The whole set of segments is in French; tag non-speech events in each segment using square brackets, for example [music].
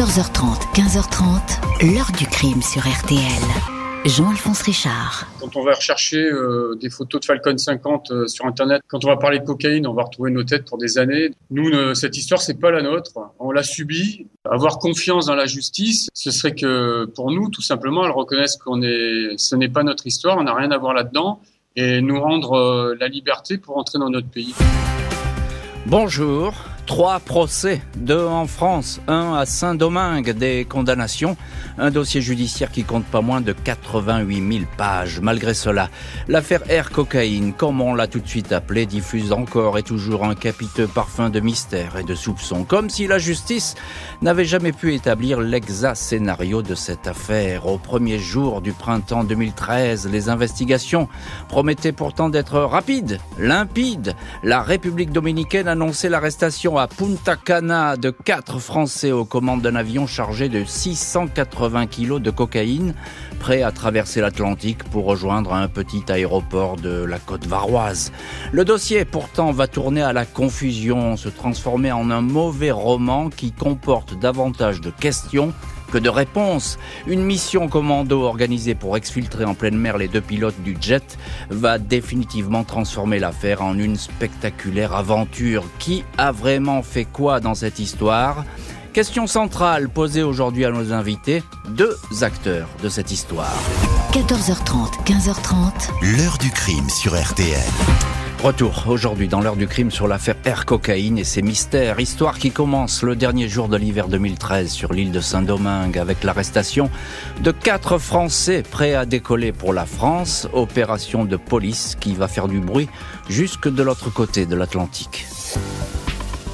14h30, 15h30, l'heure du crime sur RTL. Jean-Alphonse Richard. Quand on va rechercher euh, des photos de Falcon 50 euh, sur Internet, quand on va parler de cocaïne, on va retrouver nos têtes pour des années. Nous, cette histoire, c'est pas la nôtre. On l'a subie. Avoir confiance dans la justice, ce serait que pour nous, tout simplement, elle reconnaisse qu'on est, ce n'est pas notre histoire, on n'a rien à voir là-dedans, et nous rendre euh, la liberté pour entrer dans notre pays. Bonjour. Trois procès, deux en France, un à Saint-Domingue, des condamnations, un dossier judiciaire qui compte pas moins de 88 000 pages. Malgré cela, l'affaire Air Cocaïne, comme on l'a tout de suite appelée, diffuse encore et toujours un capiteux parfum de mystère et de soupçon, comme si la justice n'avait jamais pu établir l'exact scénario de cette affaire. Au premier jour du printemps 2013, les investigations promettaient pourtant d'être rapides, limpides. La République dominicaine annonçait l'arrestation Punta Cana de quatre Français aux commandes d'un avion chargé de 680 kilos de cocaïne, prêt à traverser l'Atlantique pour rejoindre un petit aéroport de la côte varoise. Le dossier pourtant va tourner à la confusion, se transformer en un mauvais roman qui comporte davantage de questions que de réponses. Une mission commando organisée pour exfiltrer en pleine mer les deux pilotes du jet va définitivement transformer l'affaire en une spectaculaire aventure. Qui a vraiment fait quoi dans cette histoire? Question centrale posée aujourd'hui à nos invités, deux acteurs de cette histoire. 14h30, 15h30. L'heure du crime sur RTL. Retour aujourd'hui dans l'heure du crime sur l'affaire Air Cocaïne et ses mystères. Histoire qui commence le dernier jour de l'hiver 2013 sur l'île de Saint-Domingue avec l'arrestation de quatre Français prêts à décoller pour la France. Opération de police qui va faire du bruit jusque de l'autre côté de l'Atlantique.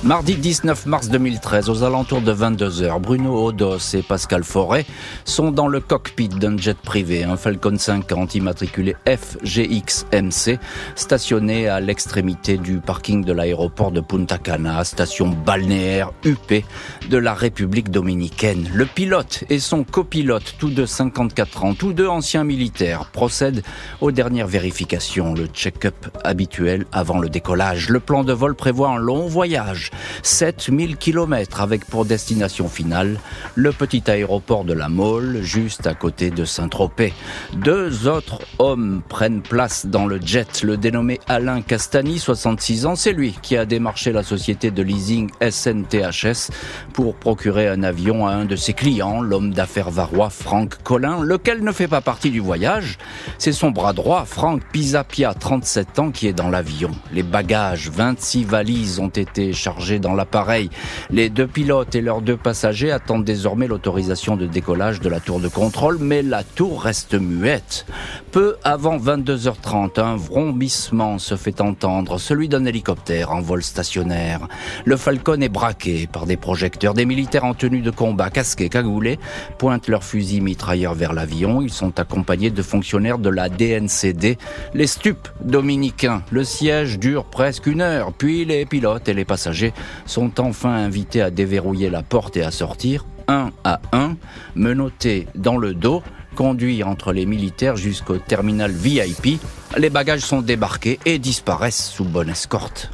Mardi 19 mars 2013, aux alentours de 22h, Bruno Odos et Pascal Forêt sont dans le cockpit d'un jet privé, un Falcon 50 immatriculé FGX-MC, stationné à l'extrémité du parking de l'aéroport de Punta Cana, station balnéaire UP de la République dominicaine. Le pilote et son copilote, tous deux 54 ans, tous deux anciens militaires, procèdent aux dernières vérifications, le check-up habituel avant le décollage. Le plan de vol prévoit un long voyage 7000 km avec pour destination finale le petit aéroport de la Mole, juste à côté de Saint-Tropez. Deux autres hommes prennent place dans le jet, le dénommé Alain Castani, 66 ans, c'est lui qui a démarché la société de leasing SNTHS pour procurer un avion à un de ses clients, l'homme d'affaires varois Franck Collin, lequel ne fait pas partie du voyage. C'est son bras droit, Franck Pisapia, 37 ans, qui est dans l'avion. Les bagages, 26 valises ont été chargés dans l'appareil. Les deux pilotes et leurs deux passagers attendent désormais l'autorisation de décollage de la tour de contrôle, mais la tour reste muette. Peu avant 22h30, un vrombissement se fait entendre, celui d'un hélicoptère en vol stationnaire. Le Falcon est braqué par des projecteurs. Des militaires en tenue de combat, casqués, cagoulés, pointent leurs fusils mitrailleurs vers l'avion. Ils sont accompagnés de fonctionnaires de la DNCD, les stupes dominicains. Le siège dure presque une heure, puis les pilotes et les passagers sont enfin invités à déverrouiller la porte et à sortir, un à un, menottés dans le dos, conduits entre les militaires jusqu'au terminal VIP. Les bagages sont débarqués et disparaissent sous bonne escorte.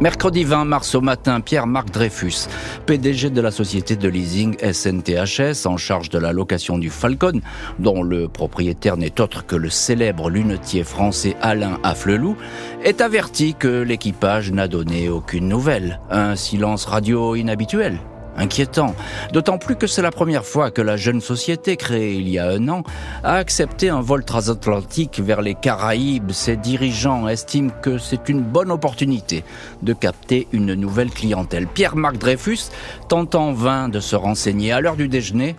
Mercredi 20 mars au matin, Pierre-Marc Dreyfus, PDG de la société de leasing SNTHS en charge de la location du Falcon, dont le propriétaire n'est autre que le célèbre lunetier français Alain Afflelou, est averti que l'équipage n'a donné aucune nouvelle. Un silence radio inhabituel inquiétant. D'autant plus que c'est la première fois que la jeune société, créée il y a un an, a accepté un vol transatlantique vers les Caraïbes. Ses dirigeants estiment que c'est une bonne opportunité de capter une nouvelle clientèle. Pierre-Marc Dreyfus tente en vain de se renseigner à l'heure du déjeuner.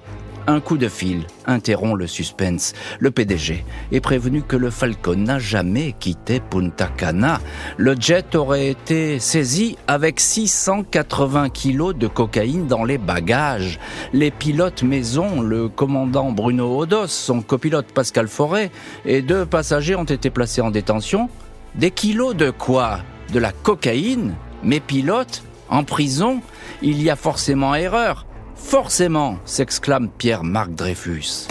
Un coup de fil interrompt le suspense. Le PDG est prévenu que le Falcon n'a jamais quitté Punta Cana. Le jet aurait été saisi avec 680 kilos de cocaïne dans les bagages. Les pilotes maison, le commandant Bruno Odos, son copilote Pascal Forêt et deux passagers ont été placés en détention. Des kilos de quoi? De la cocaïne? Mes pilotes En prison? Il y a forcément erreur. Forcément, s'exclame Pierre-Marc Dreyfus.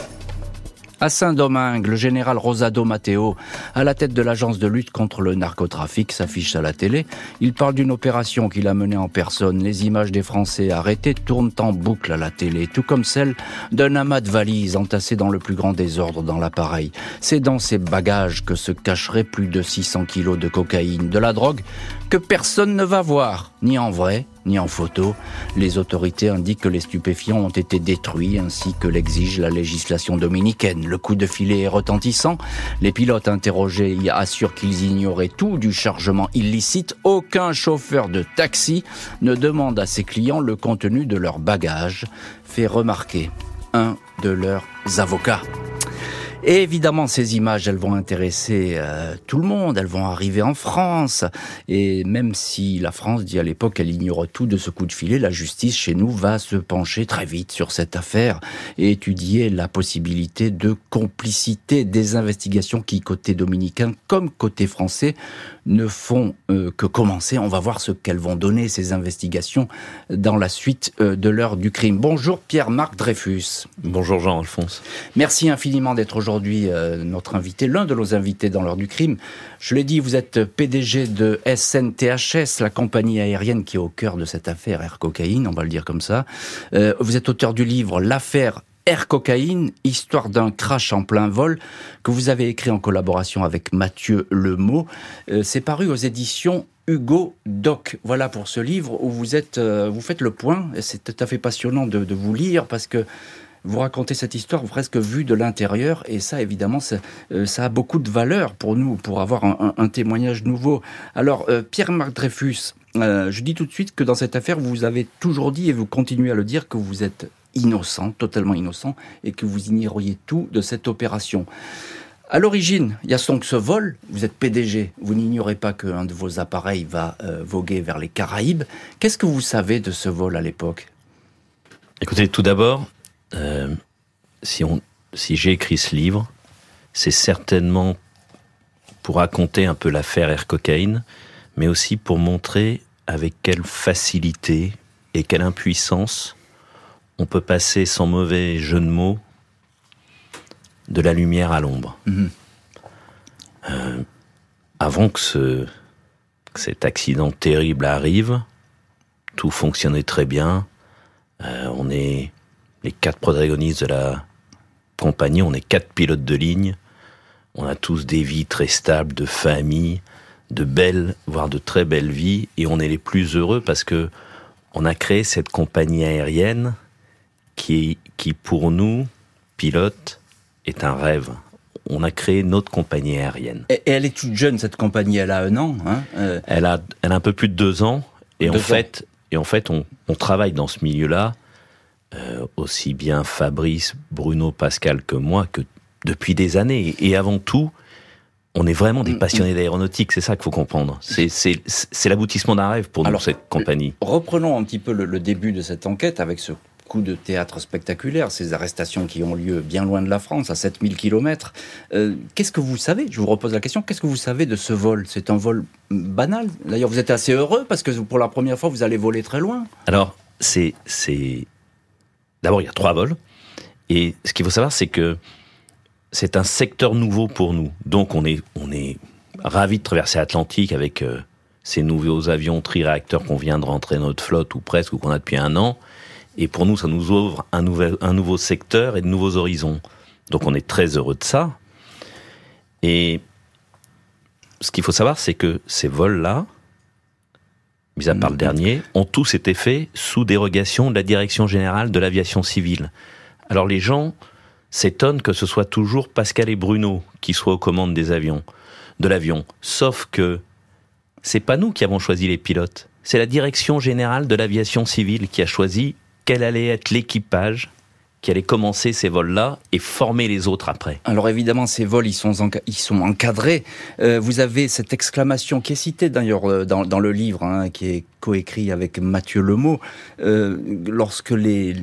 À Saint-Domingue, le général Rosado Matteo, à la tête de l'agence de lutte contre le narcotrafic, s'affiche à la télé. Il parle d'une opération qu'il a menée en personne. Les images des Français arrêtés tournent en boucle à la télé, tout comme celle d'un amas de valises entassées dans le plus grand désordre dans l'appareil. C'est dans ces bagages que se cacheraient plus de 600 kilos de cocaïne, de la drogue que personne ne va voir, ni en vrai, ni en photo. Les autorités indiquent que les stupéfiants ont été détruits ainsi que l'exige la législation dominicaine. Le coup de filet est retentissant. Les pilotes interrogés y assurent qu'ils ignoraient tout du chargement illicite. Aucun chauffeur de taxi ne demande à ses clients le contenu de leur bagage, fait remarquer un de leurs avocats. Et évidemment, ces images, elles vont intéresser euh, tout le monde, elles vont arriver en France. Et même si la France dit à l'époque qu'elle ignore tout de ce coup de filet, la justice chez nous va se pencher très vite sur cette affaire et étudier la possibilité de complicité des investigations qui, côté dominicain comme côté français, ne font euh, que commencer. On va voir ce qu'elles vont donner, ces investigations, dans la suite euh, de l'heure du crime. Bonjour Pierre-Marc Dreyfus. Bonjour Jean-Alphonse. Merci infiniment d'être aujourd'hui euh, notre invité, l'un de nos invités dans l'heure du crime. Je l'ai dit, vous êtes PDG de SNTHS, la compagnie aérienne qui est au cœur de cette affaire Air Cocaïne, on va le dire comme ça. vous êtes auteur du livre L'affaire Air Cocaïne, histoire d'un crash en plein vol, que vous avez écrit en collaboration avec Mathieu Lemot. Euh, c'est paru aux éditions Hugo Doc. Voilà pour ce livre où vous êtes, euh, vous faites le point. C'est tout à fait passionnant de, vous lire parce que vous racontez cette histoire presque vue de l'intérieur et ça évidemment ça, euh, a beaucoup de valeur pour nous pour avoir un, témoignage nouveau. Alors Pierre-Marc Dreyfus, je dis tout de suite que dans cette affaire vous avez toujours dit et vous continuez à le dire que vous êtes innocent, totalement innocent, et que vous ignoriez tout de cette opération. À l'origine, il y a ce vol, vous êtes PDG, vous n'ignorez pas qu'un de vos appareils va euh, voguer vers les Caraïbes. Qu'est-ce que vous savez de ce vol à l'époque? Écoutez, tout d'abord, euh, si, si j'ai écrit ce livre, c'est certainement pour raconter un peu l'affaire Air Cocaïne, mais aussi pour montrer avec quelle facilité et quelle impuissance on peut passer sans mauvais jeu de mots de la lumière à l'ombre. Mhm. Euh, avant que, ce, cet accident terrible arrive, tout fonctionnait très bien. Euh, on est les quatre protagonistes de la compagnie, on est quatre pilotes de ligne. On a tous des vies très stables, de famille, de belles, voire de très belles vies, et on est les plus heureux parce que on a créé cette compagnie aérienne qui, qui pour nous, pilotes, est un rêve. On a créé notre compagnie aérienne. Et, elle est toute jeune, cette compagnie, elle a un an hein euh. elle, a, elle a un peu plus de deux ans. Et en fait, et en fait, on, on travaille dans ce milieu-là, euh, aussi bien Fabrice, Bruno, Pascal que moi, que depuis des années. Et avant tout, on est vraiment des mm, passionnés mm. d'aéronautique, c'est ça qu'il faut comprendre. C'est l'aboutissement d'un rêve pour nous, cette compagnie. Reprenons un petit peu le, le, début de cette enquête avec ce coup de théâtre spectaculaire, ces arrestations qui ont lieu bien loin de la France, à 7000 km. Euh, qu'est-ce que vous savez? Je vous repose la question, qu'est-ce que vous savez de ce vol? C'est un vol banal? D'ailleurs, vous êtes assez heureux parce que pour la première fois, vous allez voler très loin. Alors, c'est... D'abord, il y a trois vols. Et ce qu'il faut savoir, c'est que c'est un secteur nouveau pour nous. Donc, on est, on est ravis de traverser l'Atlantique avec euh, ces nouveaux avions tri-réacteurs qu'on vient de rentrer dans notre flotte, ou presque, ou qu'on a depuis un an. Et pour nous, ça nous ouvre un, nouvel, un nouveau secteur et de nouveaux horizons. Donc on est très heureux de ça. Et ce qu'il faut savoir, c'est que ces vols-là, mis à part le dernier, ont tous été faits sous dérogation de la Direction générale de l'aviation civile. Alors les gens s'étonnent que ce soit toujours Pascal et Bruno qui soient aux commandes des avions, de l'avion. Sauf que c'est pas nous qui avons choisi les pilotes. C'est la Direction générale de l'aviation civile qui a choisi quel allait être l'équipage qui allait commencer ces vols-là et former les autres après. Alors évidemment, ces vols, ils sont, ils sont encadrés. Euh, vous avez cette exclamation qui est citée d'ailleurs euh, dans, dans, le livre, hein, qui est coécrit avec Mathieu Lemot. Euh, lorsque les,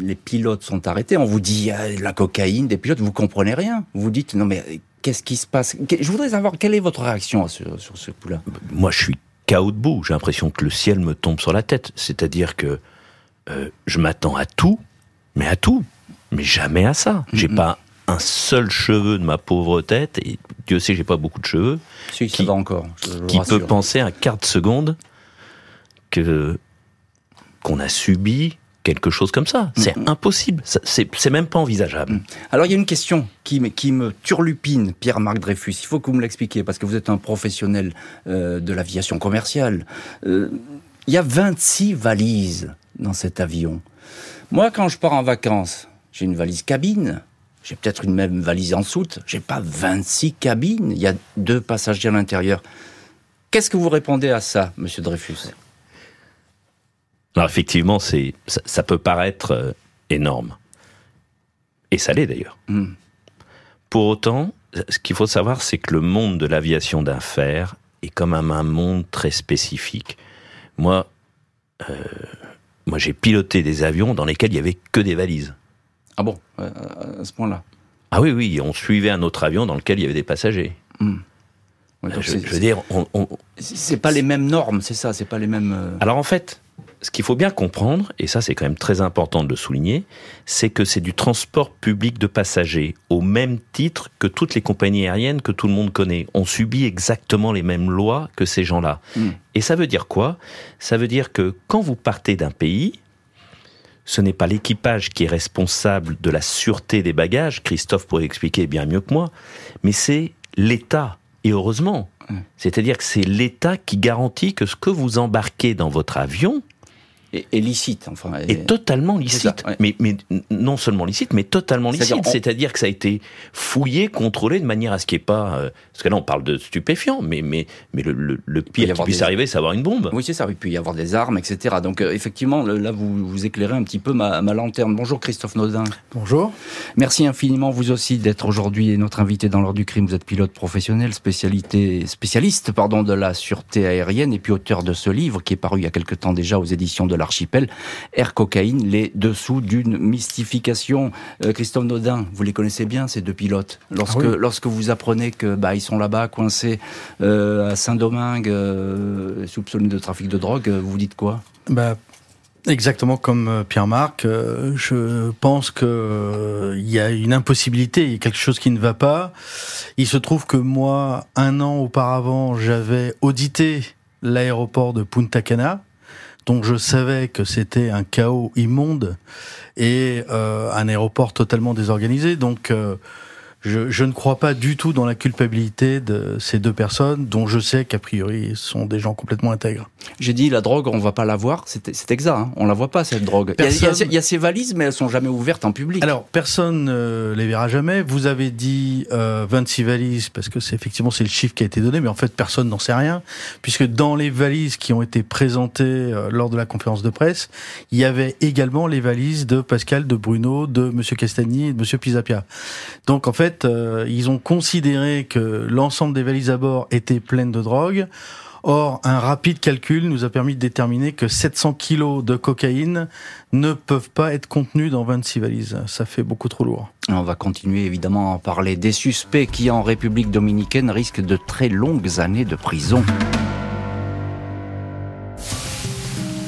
les pilotes sont arrêtés, on vous dit ah, la cocaïne des pilotes, vous comprenez rien. Vous vous dites non mais qu'est-ce qui se passe? Je voudrais savoir quelle est votre réaction sur, sur ce coup-là? Moi, je suis chaos debout. J'ai l'impression que le ciel me tombe sur la tête. C'est-à-dire que euh, je m'attends à tout, mais à tout, mais jamais à ça. J'ai pas un seul cheveu de ma pauvre tête, et Dieu sait j'ai pas beaucoup de cheveux, si, qui, va encore, qui peut penser un quart de seconde que qu'on a subi quelque chose comme ça. C'est mm. impossible. C'est même pas envisageable. Mm. Alors il y a une question qui, qui me turlupine, Pierre-Marc Dreyfus. Il faut que vous me l'expliquiez parce que vous êtes un professionnel euh, de l'aviation commerciale. Euh, il y a 26 valises dans cet avion. Moi, quand je pars en vacances, j'ai une valise cabine. J'ai peut-être une même valise en soute. J'ai pas 26 cabines. Il y a deux passagers à l'intérieur. Qu'est-ce que vous répondez à ça, Monsieur Dreyfus? Alors effectivement, c'est ça, peut paraître euh, énorme. Et ça l'est d'ailleurs. Hmm. Pour autant, ce qu'il faut savoir, c'est que le monde de l'aviation d'affaires est quand même un monde très spécifique. Moi, euh, moi j'ai piloté des avions dans lesquels il y avait que des valises. Ah bon, à ce point-là Ah oui, oui, on suivait un autre avion dans lequel il y avait des passagers. Hmm. je, veux dire, on, c'est pas les mêmes normes, c'est ça, c'est pas les mêmes. Euh, Alors en fait, ce qu'il faut bien comprendre, et ça c'est quand même très important de le souligner, c'est que c'est du transport public de passagers, au même titre que toutes les compagnies aériennes que tout le monde connaît. On subit exactement les mêmes lois que ces gens-là. Hmm. Et ça veut dire quoi? Ça veut dire que quand vous partez d'un pays, ce n'est pas l'équipage qui est responsable de la sûreté des bagages, Christophe pourrait expliquer bien mieux que moi, mais c'est l'État. Et heureusement, hmm. c'est-à-dire que c'est l'État qui garantit que ce que vous embarquez dans votre avion, est, licite. Enfin, est, totalement licite. mais, mais non seulement licite, mais totalement licite. C'est-à-dire que ça a été fouillé, contrôlé de manière à ce qu'il n'y ait pas. Euh, parce que là, on parle de stupéfiants, mais, mais, mais le, le, pire qui puisse arriver, c'est avoir une bombe. Oui, c'est ça. Il peut y avoir des armes, etc. Donc, euh, effectivement, là, vous, vous éclairez un petit peu ma, ma lanterne. Bonjour, Christophe Naudin. Bonjour. Merci infiniment, vous aussi, d'être aujourd'hui notre invité dans l'ordre du crime. Vous êtes pilote professionnel, spécialité, spécialiste pardon, de la sûreté aérienne et puis auteur de ce livre qui est paru il y a quelque temps déjà aux éditions de l'archipel, Air Cocaïne, les dessous d'une mystification. Euh, Christophe Naudin, vous les connaissez bien, ces deux pilotes. Lorsque, ah lorsque vous apprenez que bah, ils sont là-bas, coincés euh, à Saint-Domingue, euh, soupçonnés de trafic de drogue, vous dites quoi? Bah, Exactement comme Pierre-Marc, je pense que il y a une impossibilité, il y a quelque chose qui ne va pas. Il se trouve que moi, un an auparavant, j'avais audité l'aéroport de Punta Cana donc je savais que c'était un chaos immonde et euh, un aéroport totalement désorganisé. Donc euh, je, ne crois pas du tout dans la culpabilité de ces deux personnes, dont je sais qu'a priori sont des gens complètement intègres. J'ai dit la drogue, on va pas la voir, c'est exact, hein on la voit pas cette drogue. Il y, a, ces valises, mais elles sont jamais ouvertes en public. Alors personne ne les verra jamais. Vous avez dit euh, 26 valises parce que c'est effectivement c'est le chiffre qui a été donné, mais en fait personne n'en sait rien, puisque dans les valises qui ont été présentées euh, lors de la conférence de presse, il y avait également les valises de Pascal, de Bruno, de Monsieur Castagny et de Monsieur Pisapia. Donc en fait euh, ils ont considéré que l'ensemble des valises à bord étaient pleines de drogue. Or, un rapide calcul nous a permis de déterminer que 700 kilos de cocaïne ne peuvent pas être contenus dans 26 valises. Ça fait beaucoup trop lourd. On va continuer évidemment à en parler des suspects qui, en République dominicaine, risquent de très longues années de prison.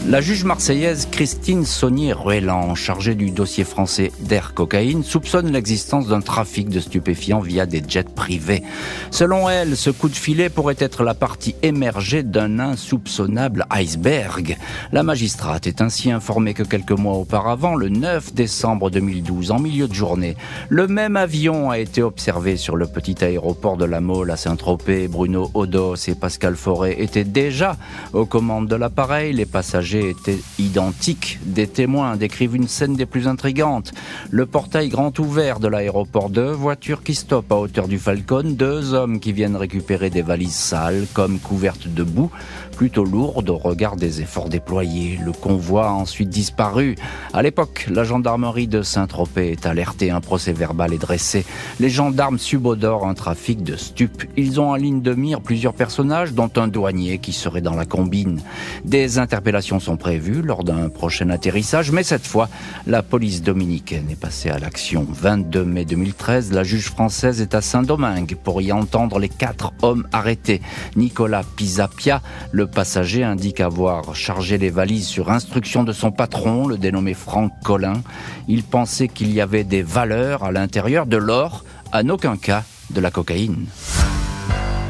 La juge marseillaise Christine Saunier-Ruellan, chargée du dossier français d'Air Cocaïne, soupçonne l'existence d'un trafic de stupéfiants via des jets privés. Selon elle, ce coup de filet pourrait être la partie émergée d'un insoupçonnable iceberg. La magistrate est ainsi informée que quelques mois auparavant, le 9 décembre 2012, en milieu de journée, le même avion a été observé sur le petit aéroport de la Mole à Saint-Tropez. Bruno Odos et Pascal Forêt étaient déjà aux commandes de l'appareil. Les passagers étaient identiques. Des témoins décrivent une scène des plus intrigantes. Le portail grand ouvert de l'aéroport, deux voitures qui stoppent à hauteur du Falcon, deux hommes qui viennent récupérer des valises sales comme couvertes de boue plutôt lourde au regard des efforts déployés. Le convoi a ensuite disparu. À l'époque, la gendarmerie de Saint-Tropez est alertée, un procès verbal est dressé. Les gendarmes subodorent un trafic de stupes. Ils ont en ligne de mire plusieurs personnages, dont un douanier qui serait dans la combine. Des interpellations sont prévues lors d'un prochain atterrissage, mais cette fois, la police dominicaine est passée à l'action. 22 mai 2013, la juge française est à Saint-Domingue pour y entendre les quatre hommes arrêtés. Nicolas Pisapia, le passager, indique avoir chargé les valises sur instruction de son patron, le dénommé Franck Collin. Il pensait qu'il y avait des valeurs à l'intérieur de l'or, en aucun cas de la cocaïne.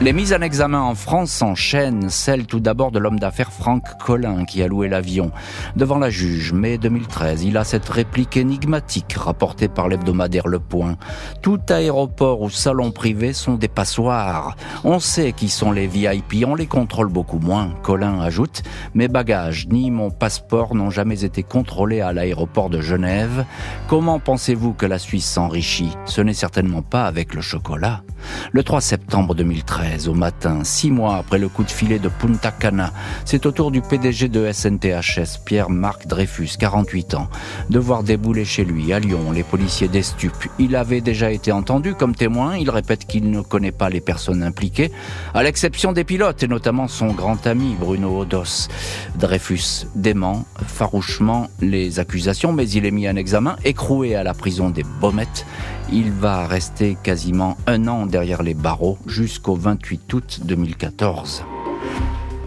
Les mises en examen en France s'enchaînent, celle tout d'abord de l'homme d'affaires Franck Collin qui a loué l'avion. Devant la juge, mai 2013, il a cette réplique énigmatique rapportée par l'hebdomadaire Le Point. Tout aéroport ou salon privé sont des passoires. On sait qui sont les VIP, on les contrôle beaucoup moins. Collin ajoute, mes bagages ni mon passeport n'ont jamais été contrôlés à l'aéroport de Genève. Comment pensez-vous que la Suisse s'enrichit? Ce n'est certainement pas avec le chocolat. Le 3 septembre 2013, au matin, six mois après le coup de filet de Punta Cana, c'est au tour du PDG de SNTHS, Pierre-Marc Dreyfus, 48 ans, de voir débouler chez lui, à Lyon, les policiers des stupes. Il avait déjà été entendu comme témoin, il répète qu'il ne connaît pas les personnes impliquées, à l'exception des pilotes, et notamment son grand ami Bruno Odos. Dreyfus dément farouchement les accusations, mais il est mis en examen, écroué à la prison des Baumettes. Il va rester quasiment un an derrière les barreaux jusqu'au 28 août 2014.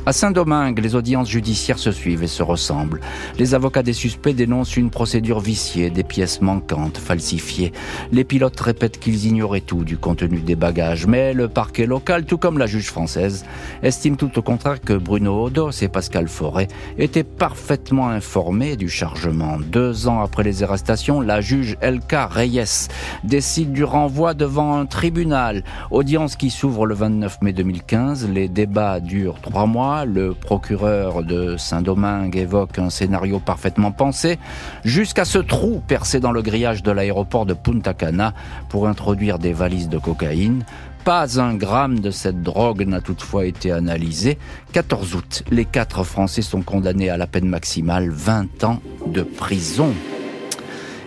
À Saint-Domingue, les audiences judiciaires se suivent et se ressemblent. Les avocats des suspects dénoncent une procédure viciée, des pièces manquantes, falsifiées. Les pilotes répètent qu'ils ignoraient tout du contenu des bagages, mais le parquet local, tout comme la juge française, estime tout au contraire que Bruno Odos et Pascal Forêt étaient parfaitement informés du chargement. Deux ans après les arrestations, la juge Elka Reyes décide du renvoi devant un tribunal. Audience qui s'ouvre le 29 mai 2015. Les débats durent trois mois le procureur de Saint-Domingue évoque un scénario parfaitement pensé, jusqu'à ce trou percé dans le grillage de l'aéroport de Punta Cana pour introduire des valises de cocaïne. Pas un gramme de cette drogue n'a toutefois été analysé. 14 août, les quatre Français sont condamnés à la peine maximale, 20 ans de prison.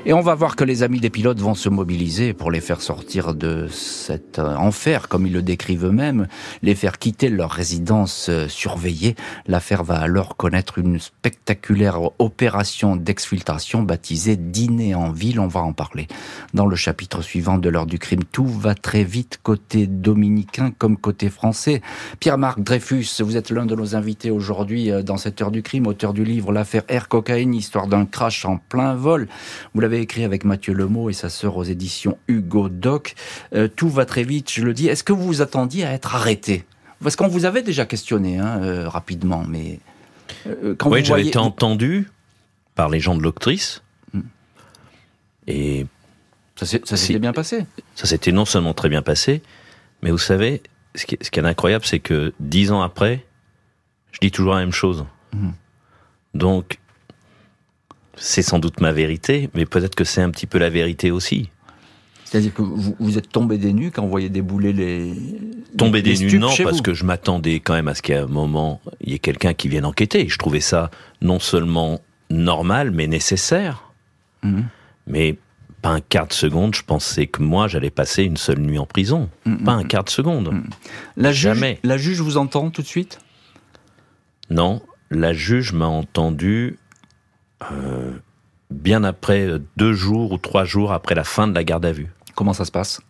Et on va voir que les amis des pilotes vont se mobiliser pour les faire sortir de cet euh, enfer, comme ils le décrivent eux-mêmes, les faire quitter leur résidence euh, surveillée. L'affaire va alors connaître une spectaculaire opération d'exfiltration baptisée Dîner en ville. On va en parler dans le chapitre suivant de l'heure du crime. Tout va très vite côté dominicain comme côté français. Pierre-Marc Dreyfus, vous êtes l'un de nos invités aujourd'hui euh, dans cette heure du crime, auteur du livre L'affaire Air Cocaïne, histoire d'un crash en plein vol. Vous l'avez écrit avec Mathieu Lemot et sa sœur aux éditions Hugo Doc. Euh, tout va très vite, je le dis. Est-ce que vous vous attendiez à être arrêté? Parce qu'on vous avait déjà questionné hein, euh, rapidement, mais euh, quand oui, j'avais été entendu par les gens de l'octrice. Hmm. Et ça s'était bien passé. Ça s'était non seulement très bien passé, mais vous savez, ce qui, est, incroyable, c'est que dix ans après, je dis toujours la même chose. Hmm. Donc, c'est sans doute ma vérité, mais peut-être que c'est un petit peu la vérité aussi. C'est-à-dire que vous, êtes tombé des nues quand vous voyez débouler les. Tombé des nues, non, parce que je m'attendais quand même à ce qu'à un moment, il y ait quelqu'un qui vienne enquêter. Je trouvais ça non seulement normal, mais nécessaire. Mhm. Mais pas un quart de seconde, je pensais que moi, j'allais passer une seule nuit en prison. Mhm. Pas un quart de seconde. Mhm. La Jamais. la juge vous entend tout de suite? Non, la juge m'a entendu euh, bien après, euh, deux jours ou trois jours après la fin de la garde à vue. Comment ça se passe?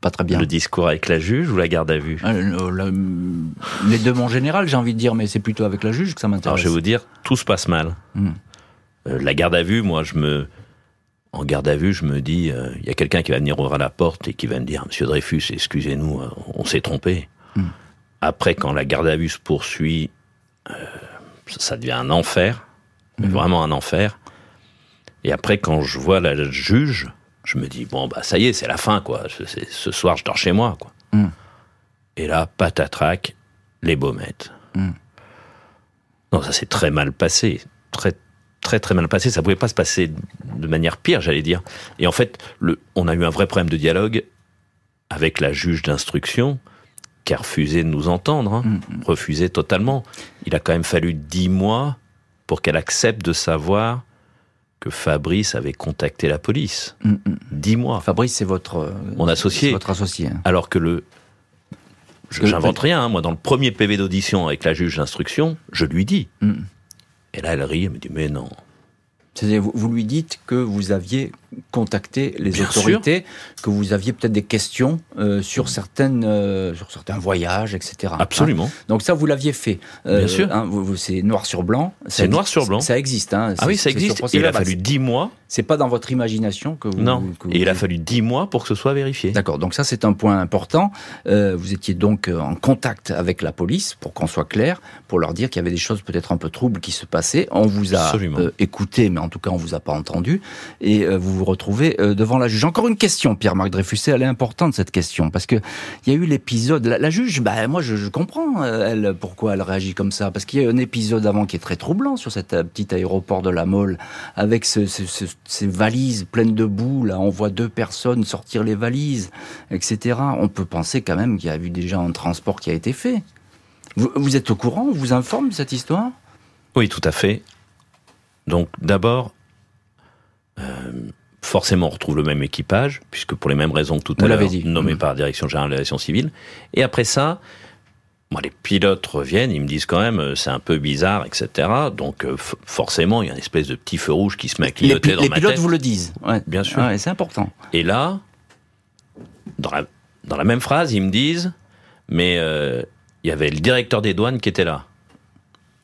Pas très bien. Le discours avec la juge ou la garde à vue? Euh, Les deux en général, j'ai envie de dire, mais c'est plutôt avec la juge que ça m'intéresse. Alors je vais vous dire, tout se passe mal. Hmm. la garde à vue, moi, je me, en garde à vue, je me dis, il y a quelqu'un qui va venir ouvrir la porte et qui va me dire, Monsieur Dreyfus, excusez-nous, on s'est trompé. Hmm. Après, quand la garde à vue se poursuit, ça devient un enfer, mhm. vraiment un enfer. Et après, quand je vois la juge, je me dis bon bah ça y est, c'est la fin quoi. Ce soir, je dors chez moi quoi. Mhm. Et là, patatrac, les baumettes. Mhm. Non, ça s'est très mal passé, très très très mal passé. Ça pouvait pas se passer de manière pire, j'allais dire. Et en fait, le, on a eu un vrai problème de dialogue avec la juge d'instruction qui a refusé de nous entendre, hein. mm, mm. refusé totalement. Il a quand même fallu dix mois pour qu'elle accepte de savoir que Fabrice avait contacté la police. Mm, dix mois. Fabrice, c'est votre mon associé. Votre associé. Hein. Alors que le je j'invente rien. Hein. Moi, dans le premier PV d'audition avec la juge d'instruction, je lui dis. Et là, elle rit, elle me dit mais non. C'est-à-dire, vous, vous lui dites que vous aviez contacté les Bien autorités, que vous aviez peut-être des questions euh, sur certaines, euh, sur certains voyages, etc. Absolument. Hein. Donc ça, vous l'aviez fait. Euh, Bien sûr. hein, c'est noir sur blanc. C'est noir sur blanc. Ça existe. Hein, Ah oui, ça existe. Il a fallu dix mois. C'est pas dans votre imagination que vous. Non. que vous- Et il a fallu dix mois pour que ce soit vérifié. D'accord, donc ça c'est un point important. Vous étiez donc en contact avec la police, pour qu'on soit clair, pour leur dire qu'il y avait des choses peut-être un peu troubles qui se passaient. On vous a Absolument. écouté, mais en tout cas on vous a pas entendu, et vous vous retrouvez euh, devant la juge. Encore une question, Pierre-Marc Dreyfus, elle est importante cette question, parce que il y a eu l'épisode. La, juge, bah moi je, comprends euh, pourquoi elle réagit comme ça, parce qu'il y a eu un épisode avant qui est très troublant sur cet euh, petit aéroport de la Mole, avec ce- ce- ce- ces valises pleines de boue. Là, on voit deux personnes sortir les valises, etc. On peut penser quand même qu'il y a eu déjà un transport qui a été fait. Vous, êtes au courant On vous informe de cette histoire? Oui, tout à fait. Donc d'abord, forcément, on retrouve le même équipage, puisque pour les mêmes raisons que tout à l'heure, nommé Mhm. par la Direction Générale de l'Aviation Civile. Et après ça, moi, les pilotes reviennent, ils me disent quand même, euh, c'est un peu bizarre, etc. Donc euh, forcément, il y a une espèce de petit feu rouge qui se met à Les, clignoter pi- dans les ma pilotes vous le disent. Ouais. Bien sûr. Ouais, c'est important. Et là, dans la, dans la même phrase, ils me disent, mais euh, il y avait le directeur des douanes qui était là.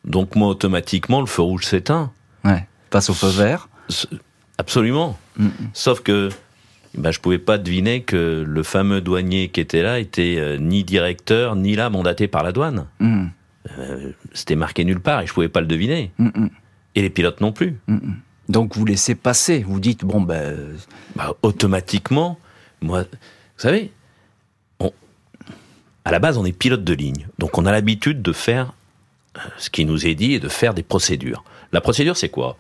Donc moi, automatiquement, le feu rouge s'éteint. Ouais. Passe au feu vert. Absolument. Mm. Sauf que ben, je pouvais pas deviner que le fameux douanier qui était là était euh, ni directeur, ni là mandaté par la douane. Mm. C'était marqué nulle part et je pouvais pas le deviner. Mm, Et les pilotes non plus. Donc vous laissez passer. Vous dites bon ben euh, Bah, automatiquement, moi, vous savez, on- à la base, on est pilote de ligne. Donc, on a l'habitude de faire euh, ce qui nous est dit et de faire des procédures. La procédure, c'est quoi?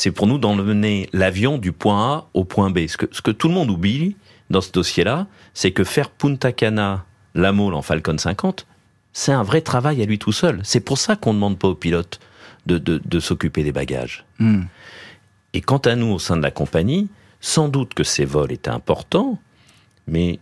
C'est pour nous d'emmener l'avion du point A au point B. Ce que, ce que tout le monde oublie dans ce dossier-là, c'est que faire Punta Cana, la Mole en Falcon 50, c'est un vrai travail à lui tout seul. C'est pour ça qu'on ne demande pas au pilote de, de- de s'occuper des bagages. mm. Et quant à nous, au sein de la compagnie, sans doute que ces vols étaient importants, mais,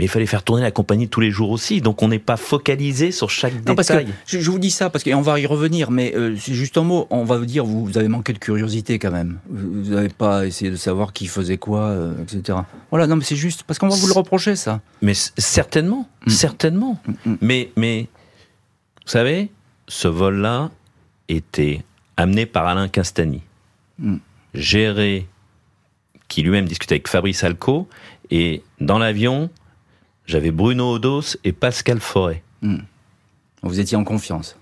mais il fallait faire tourner la compagnie tous les jours aussi. Donc on n'est pas focalisé sur chaque Non, parce que détail. je, vous dis ça parce qu'on va y revenir, mais euh, c'est juste un mot. On va vous dire, vous, vous avez manqué de curiosité quand même. Vous n'avez pas essayé de savoir qui faisait quoi, euh, etc. Voilà, non, mais c'est juste parce qu'on va vous le reprocher, ça. Mais certainement, Mm. certainement. Mm. Mais, mais, vous savez, ce vol-là était amené par Alain Castagny, Mm. géré, qui lui-même discutait avec Fabrice Alco, et dans l'avion, j'avais Bruno Odos et Pascal Forêt. Vous étiez en confiance.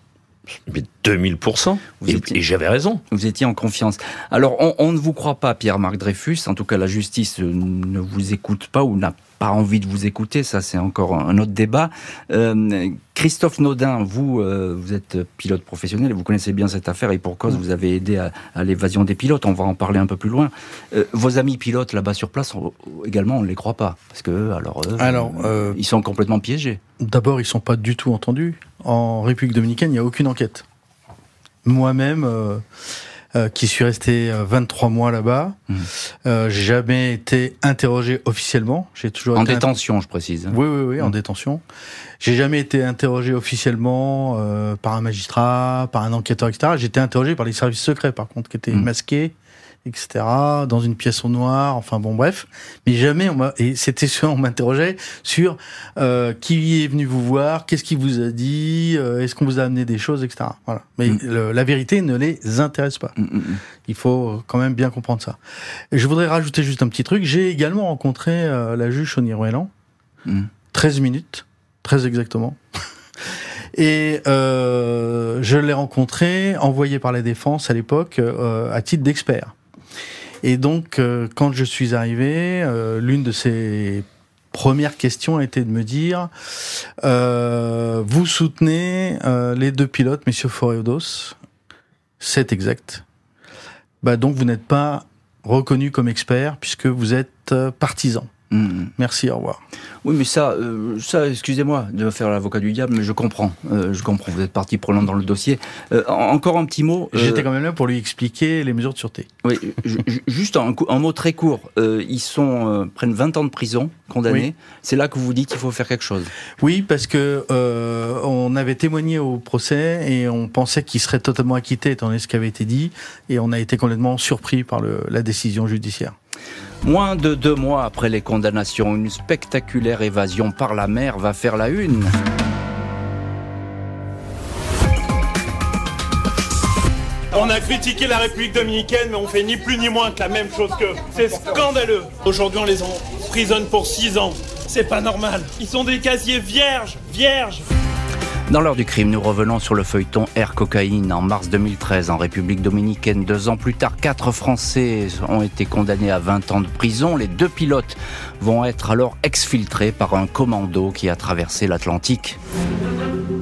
Mais 2000%. Vous Et, étiez- et j'avais raison. Vous étiez en confiance. Alors, on, on ne vous croit pas, Pierre-Marc Dreyfus. En tout cas, la justice euh, ne vous écoute pas ou n'a pas envie de vous écouter. Ça, c'est encore un autre débat. Euh, Christophe Naudin, vous, euh, vous êtes pilote professionnel et vous connaissez bien cette affaire et pour cause, vous avez aidé à, à l'évasion des pilotes. On va en parler un peu plus loin. Euh, vos amis pilotes là-bas sur place, on- également, on ne les croit pas. Parce que, alors, eux, Alors, euh, ils sont complètement piégés. D'abord, ils sont pas du tout entendus. En République dominicaine, il n'y a aucune enquête. Moi-même, euh, euh, qui suis resté euh, 23 mois là-bas, Mhm. euh, j'ai jamais été interrogé officiellement. J'ai toujours En été détention, je précise. Oui, oui, oui, en Mhm. détention. J'ai jamais été interrogé officiellement euh, par un magistrat, par un enquêteur, etc. J'ai été interrogé par les services secrets, par contre, qui étaient Mhm. masqués, etc. Dans une pièce au noir. Enfin bon, bref. Mais jamais on m'a et c'était sûr, on m'interrogeait sur euh, qui est venu vous voir, qu'est-ce qui vous a dit, euh, est-ce qu'on vous a amené des choses, etc. Voilà. Mais Mhm. le- la vérité ne les intéresse pas. Mm, mm, mm. Il faut quand même bien comprendre ça. Et je voudrais rajouter juste un petit truc. J'ai également rencontré euh, la juge Sonia Ruellan. Mm. 13 minutes, très exactement. [laughs] Et euh, je l'ai rencontré, envoyé par la défense à l'époque, euh, à titre d'expert. Et donc, euh, quand je suis arrivé, euh, l'une de ses premières questions a été de me dire euh, Vous soutenez les deux pilotes, messieurs Foreodos C'est exact. Bah, donc, vous n'êtes pas reconnu comme expert puisque vous êtes partisan. Mmh. Merci, au revoir. Oui, mais ça, euh, ça, excusez-moi de faire l'avocat du diable, mais je comprends. Euh, je comprends. Vous êtes partie prenante dans le dossier. Euh, encore un petit mot. J'étais quand même là pour lui expliquer les mesures de sûreté. Oui, [laughs] juste un, un, mot très court. ils sont prennent 20 ans de prison, condamnés. C'est là que vous dites qu'il faut faire quelque chose. Oui, parce que on avait témoigné au procès et on pensait qu'il serait totalement acquitté, étant donné ce qui avait été dit, et on a été complètement surpris par le, la décision judiciaire. Moins de deux mois après les condamnations, une spectaculaire évasion par la mer va faire la une. On a critiqué la République dominicaine, mais on fait ni plus ni moins que la même chose qu'eux. C'est scandaleux. Aujourd'hui, on les emprisonne pour six ans. C'est pas normal. Ils sont des casiers vierges, vierges. Dans l'heure du crime, nous revenons sur le feuilleton Air Cocaïne en mars 2013 en République dominicaine. Deux ans plus tard, quatre Français ont été condamnés à 20 ans de prison. Les deux pilotes vont être alors exfiltrés par un commando qui a traversé l'Atlantique.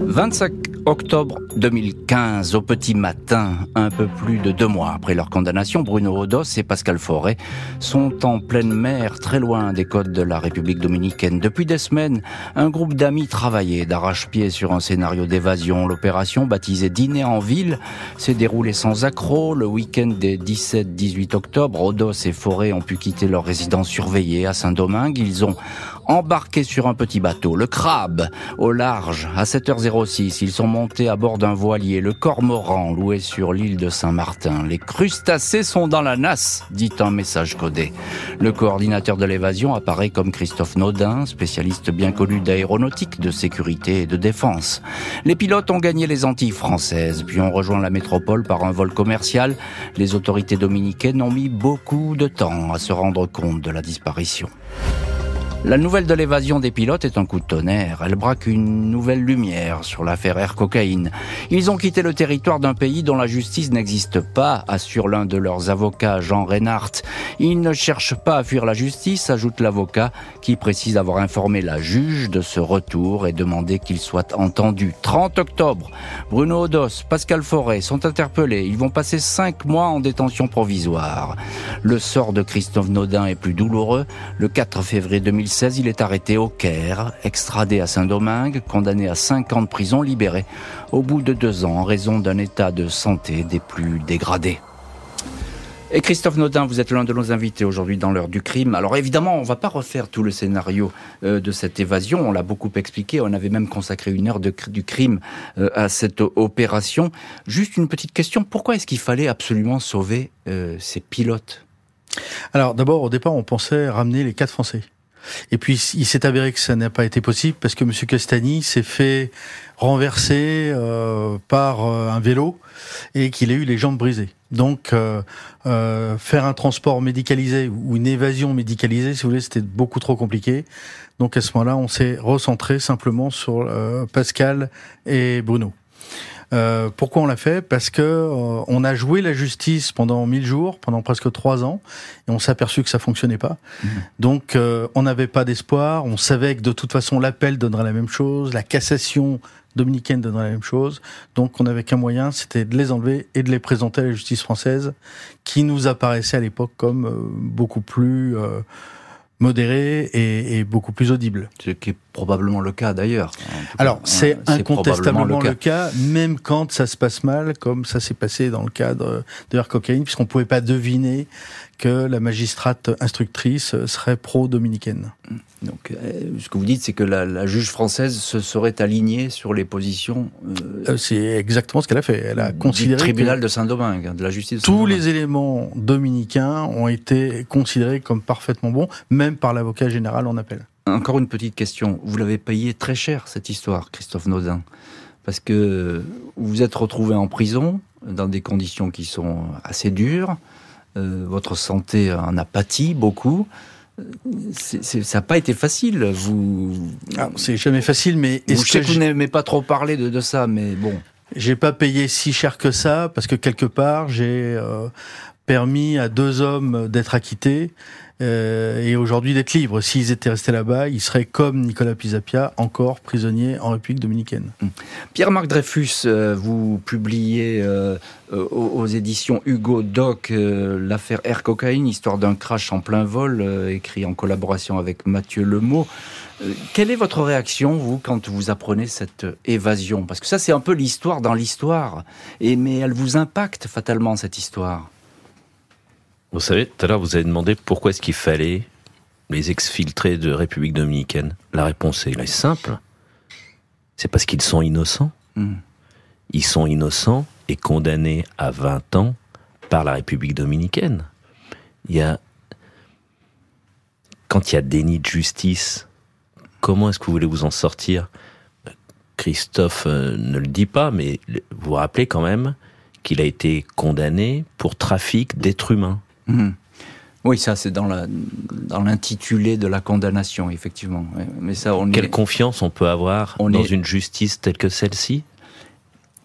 25 octobre 2015, au petit matin, un peu plus de deux mois après leur condamnation, Bruno Odos et Pascal Forêt sont en pleine mer, très loin des côtes de la République dominicaine. Depuis des semaines, un groupe d'amis travaillait d'arrache-pied sur un scénario d'évasion. L'opération, baptisée Dîner en ville, s'est déroulée sans accroc. Le week-end des 17-18 octobre, Odos et Forêt ont pu quitter leur résidence surveillée à Saint-Domingue. Ils ont embarqué sur un petit bateau, le Crabe, au large, à 7h06. Ils sont montés à bord d'un voilier, le Cormoran, loué sur l'île de Saint-Martin. Les crustacés sont dans la nasse, dit un message codé. Le coordinateur de l'évasion apparaît comme Christophe Naudin, spécialiste bien connu d'aéronautique, de sécurité et de défense. Les pilotes ont gagné les Antilles françaises, puis ont rejoint la métropole par un vol commercial. Les autorités dominicaines ont mis beaucoup de temps à se rendre compte de la disparition. La nouvelle de l'évasion des pilotes est un coup de tonnerre. Elle braque une nouvelle lumière sur l'affaire Air Cocaïne. Ils ont quitté le territoire d'un pays dont la justice n'existe pas, assure l'un de leurs avocats, Jean Reinhardt. Ils ne cherchent pas à fuir la justice, ajoute l'avocat, qui précise avoir informé la juge de ce retour et demandé qu'il soit entendu. 30 octobre, Bruno Odos, Pascal Forêt sont interpellés. Ils vont passer cinq mois en détention provisoire. Le sort de Christophe Naudin est plus douloureux. Le 4 février 2016, il est arrêté au Caire, extradé à Saint-Domingue, condamné à 5 ans de prison, libéré au bout de deux ans en raison d'un état de santé des plus dégradés. Et Christophe Naudin, vous êtes l'un de nos invités aujourd'hui dans l'heure du crime. Alors évidemment, on ne va pas refaire tout le scénario euh, de cette évasion. On l'a beaucoup expliqué. On avait même consacré une heure du crime euh, à cette opération. Juste une petite question. Pourquoi est-ce qu'il fallait absolument sauver euh, ces pilotes? Alors d'abord, au départ, on pensait ramener les quatre Français. Et puis il s'est avéré que ça n'a pas été possible parce que M. Castani s'est fait renverser euh, par euh, un vélo et qu'il a eu les jambes brisées. Donc euh, euh, faire un transport médicalisé ou une évasion médicalisée, si vous voulez, c'était beaucoup trop compliqué. Donc à ce moment-là, on s'est recentré simplement sur Pascal et Bruno. Euh, pourquoi on l'a fait? Parce que euh, on a joué la justice pendant mille jours, pendant presque trois ans, et on s'est aperçu que ça fonctionnait pas. Mmh. Donc euh, on n'avait pas d'espoir. On savait que de toute façon l'appel donnerait la même chose, la cassation dominicaine donnerait la même chose. Donc on n'avait qu'un moyen, c'était de les enlever et de les présenter à la justice française, qui nous apparaissait à l'époque comme beaucoup plus modéré et, beaucoup plus audible. Ce qui est probablement le cas d'ailleurs. Alors c'est incontestablement le cas. même quand ça se passe mal, comme ça s'est passé dans le cadre de Air Cocaine, puisqu'on ne pouvait pas deviner que la magistrate instructrice serait pro-dominicaine. Donc, euh, ce que vous dites, c'est que la, juge française se serait alignée sur les positions. Euh, euh, c'est exactement ce qu'elle a fait. Elle a considéré. Du tribunal de Saint-Domingue, de la justice. tous les éléments dominicains ont été considérés comme parfaitement bons, même par l'avocat général en appel. Encore une petite question. Vous l'avez payé très cher cette histoire, Christophe Naudin, parce que vous vous êtes retrouvé en prison dans des conditions qui sont assez dures. Euh, votre santé en a pâti beaucoup. ça n'a pas été facile. Vous, ah, c'est jamais facile, mais je sais que, vous n'aimez pas trop parler de, ça, mais bon. J'ai pas payé si cher que ça parce que quelque part j'ai euh, permis à deux hommes d'être acquittés et aujourd'hui d'être libres. S'ils étaient restés là-bas, ils seraient comme Nicolas Pisapia, encore prisonniers en République dominicaine. Hum. Pierre-Marc Dreyfus, euh, vous publiez euh, aux, éditions Hugo Doc l'affaire Air Cocaïne, histoire d'un crash en plein vol, écrit en collaboration avec Mathieu Lemot. Quelle est votre réaction, vous, quand vous apprenez cette évasion? Parce que ça, c'est un peu l'histoire dans l'histoire. Mais elle vous impacte fatalement cette histoire? Vous savez, tout à l'heure, vous avez demandé pourquoi est-ce qu'il fallait les exfiltrer de République dominicaine. La réponse est, simple. C'est parce qu'ils sont innocents. Hmm. Ils sont innocents et condamnés à 20 ans par la République dominicaine. Il y a, quand il y a déni de justice, comment est-ce que vous voulez vous en sortir? Christophe euh, ne le dit pas, mais vous vous rappelez quand même qu'il a été condamné pour trafic d'êtres humains. Mhm. Oui, ça c'est dans l'intitulé de la condamnation, effectivement. Mais ça, on Quelle confiance on peut avoir dans une justice telle que celle-ci?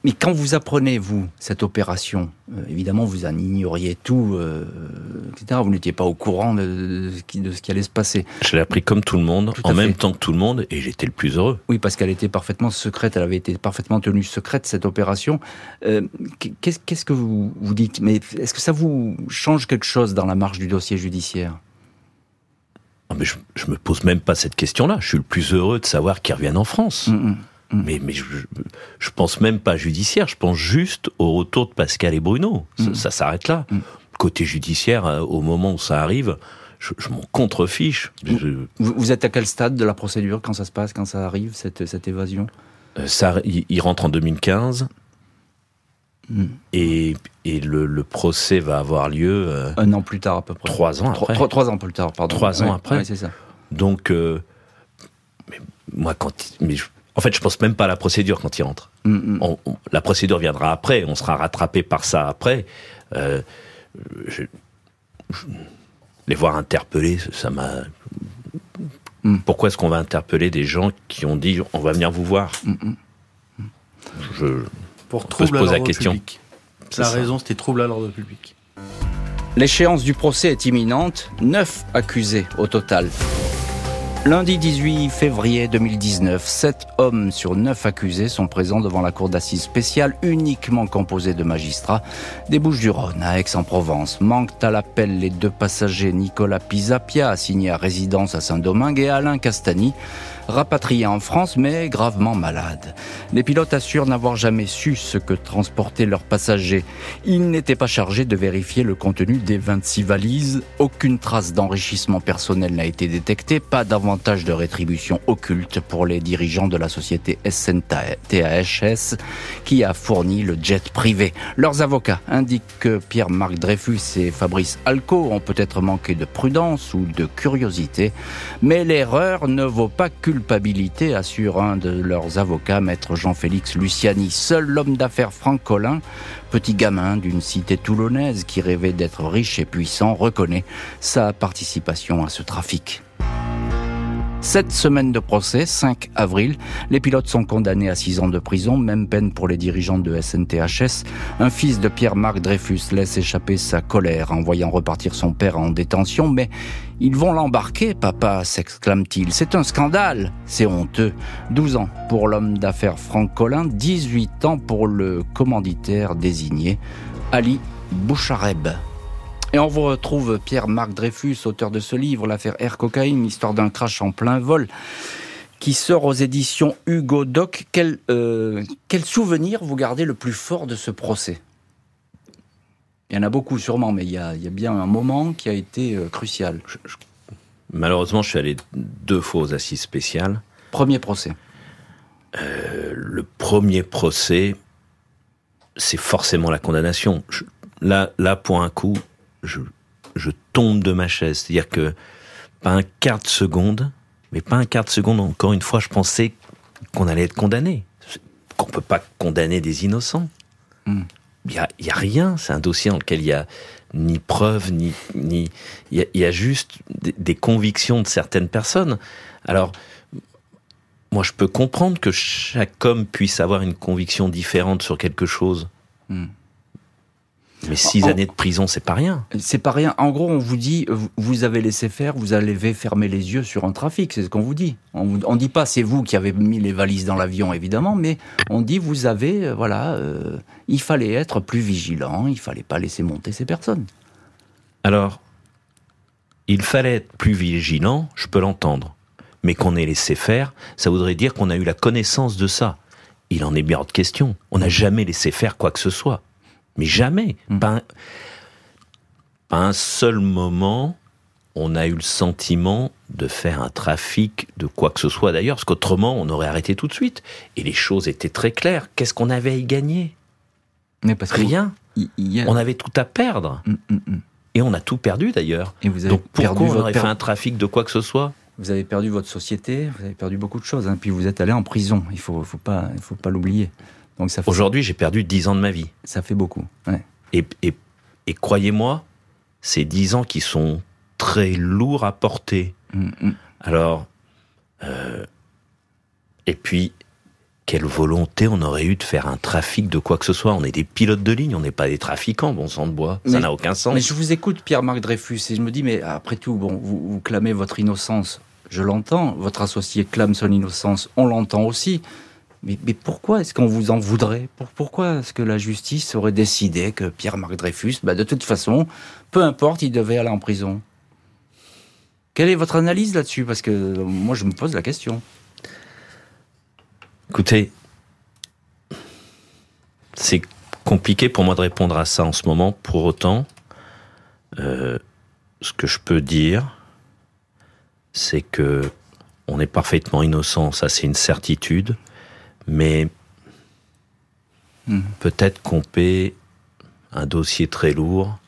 Mais quand vous apprenez, vous, cette opération, euh, évidemment, vous en ignoriez tout, euh, etc. Vous n'étiez pas au courant de, ce qui allait se passer. Je l'ai appris comme tout le monde, en même temps que tout le monde, et j'étais le plus heureux. Oui, parce qu'elle était parfaitement secrète, elle avait été parfaitement tenue secrète, cette opération. Euh, qu'est-ce que vous vous dites? Mais est-ce que ça vous change quelque chose dans la marche du dossier judiciaire? Ah, mais je, je me pose même pas cette question-là. Je suis le plus heureux de savoir qu'ils reviennent en France. Mm, mm. Mm. Mais, mais je, je, pense même pas judiciaire, je pense juste au retour de Pascal et Bruno. Ça, mm. s'arrête là. Mm. Côté judiciaire, euh, au moment où ça arrive, je, m'en contrefiche. Vous, êtes à quel stade de la procédure quand ça se passe, quand ça arrive, cette, cette évasion? Euh, ça, il, rentre en 2015. Et, et le, le, procès va avoir lieu. Euh, Un an plus tard, à peu près. Trois ans après. Trois, ans plus tard, pardon. Trois ans après. c'est ça. Donc, mais moi, quand. Mais je, en fait, je pense même pas à la procédure quand il rentre. Mm, mm. la procédure viendra après, on sera rattrapé par ça après. Euh, les voir interpellés, ça m'a. Mm. Pourquoi est-ce qu'on va interpeller des gens qui ont dit on va venir vous voir? Je. Pour on se poser la question. Public. La raison, c'était trouble à l'ordre public. L'échéance du procès est imminente. Neuf accusés au total. Lundi 18 février 2019, sept hommes sur neuf accusés sont présents devant la cour d'assises spéciale uniquement composée de magistrats des Bouches-du-Rhône à Aix-en-Provence. Manquent à l'appel les deux passagers Nicolas Pisapia, assigné à résidence à Saint-Domingue, et Alain Castani, rapatrié en France mais gravement malade. Les pilotes assurent n'avoir jamais su ce que transportaient leurs passagers. Ils n'étaient pas chargés de vérifier le contenu des 26 valises. Aucune trace d'enrichissement personnel n'a été détectée, pas davantage de rétribution occulte pour les dirigeants de la société SNTHS qui a fourni le jet privé. Leurs avocats indiquent que Pierre-Marc Dreyfus et Fabrice Alco ont peut-être manqué de prudence ou de curiosité, mais l'erreur ne vaut pas culpabilité culpabilité, assure un de leurs avocats, maître Jean-Félix Luciani. Seul l'homme d'affaires Franck Collin, petit gamin d'une cité toulonnaise qui rêvait d'être riche et puissant, reconnaît sa participation à ce trafic. Sept semaines de procès, 5 avril. Les pilotes sont condamnés à 6 ans de prison, même peine pour les dirigeants de SNTHS. Un fils de Pierre-Marc Dreyfus laisse échapper sa colère en voyant repartir son père en détention, mais ils vont l'embarquer, papa, s'exclame-t-il. C'est un scandale, c'est honteux. 12 ans pour l'homme d'affaires Franck Collin, 18 ans pour le commanditaire désigné, Ali Bouchareb. Et on vous retrouve Pierre-Marc Dreyfus, auteur de ce livre, L'affaire Air Cocaïne, histoire d'un crash en plein vol, qui sort aux éditions Hugo Doc. Quel, euh, quel souvenir vous gardez le plus fort de ce procès? Il y en a beaucoup sûrement, mais il y a, il y a bien un moment qui a été euh, crucial. malheureusement, je suis allé deux fois aux assises spéciales. Premier procès. Euh, le premier procès, c'est forcément la condamnation. là, là, pour un coup, je, tombe de ma chaise. C'est-à-dire que pas un quart de seconde, mais pas un quart de seconde, encore une fois, je pensais qu'on allait être condamné. Qu'on peut pas condamner des innocents. Hmm. Il y, a, rien. C'est un dossier dans lequel il y a ni preuve, ni ni il y a, juste des, convictions de certaines personnes. Alors moi, je peux comprendre que chaque homme puisse avoir une conviction différente sur quelque chose. Hmm. Mais six En- années de prison, c'est pas rien. C'est pas rien. En gros, on vous dit, vous avez laissé faire, vous avez fermé les yeux sur un trafic, c'est ce qu'on vous dit. On on dit pas c'est vous qui avez mis les valises dans l'avion, évidemment, mais on dit vous avez, euh, voilà, euh, il fallait être plus vigilant, il fallait pas laisser monter ces personnes. Alors, il fallait être plus vigilant, je peux l'entendre. Mais qu'on ait laissé faire, ça voudrait dire qu'on a eu la connaissance de ça. Il en est bien hors de question. On n'a jamais laissé faire quoi que ce soit. Mais jamais. Mm. Pas, un, pas un seul moment, on a eu le sentiment de faire un trafic de quoi que ce soit d'ailleurs, parce qu'autrement, on aurait arrêté tout de suite. Et les choses étaient très claires. Qu'est-ce qu'on avait à y gagner? Mais parce que Rien. y a- On avait tout à perdre. Hum, hum. Et on a tout perdu d'ailleurs. Et vous avez Donc perdu pourquoi on votre aurait per- fait un trafic de quoi que ce soit? Vous avez perdu votre société, vous avez perdu beaucoup de choses, hein, puis vous êtes allé en prison. Il faut, faut pas, il faut pas l'oublier. Donc ça fait, Aujourd'hui, j'ai perdu 10 ans de ma vie. ça fait beaucoup. ouais. Et, et, et croyez-moi, c'est 10 ans qui sont très lourds à porter. Hum, hum. Alors, euh, et puis, quelle volonté on aurait eu de faire un trafic de quoi que ce soit. On est des pilotes de ligne, on n'est pas des trafiquants, bon sang de bois. Ça n'a aucun sens. Mais je vous écoute, Pierre-Marc Dreyfus, et je me dis, mais après tout, bon, vous, vous clamez votre innocence, je l'entends, votre associé clame son innocence, on l'entend aussi. Mais, pourquoi est-ce qu'on vous en voudrait Pour- Pourquoi est-ce que la justice aurait décidé que Pierre-Marc Dreyfus, bah, de toute façon, peu importe, il devait aller en prison? Quelle est votre analyse là-dessus? Parce que euh, moi, je me pose la question. Écoutez, c'est compliqué pour moi de répondre à ça en ce moment. Pour autant, euh, ce que je peux dire, c'est que on est parfaitement innocent, ça c'est une certitude, mais Mhm. peut-être qu'on paie un dossier très lourd,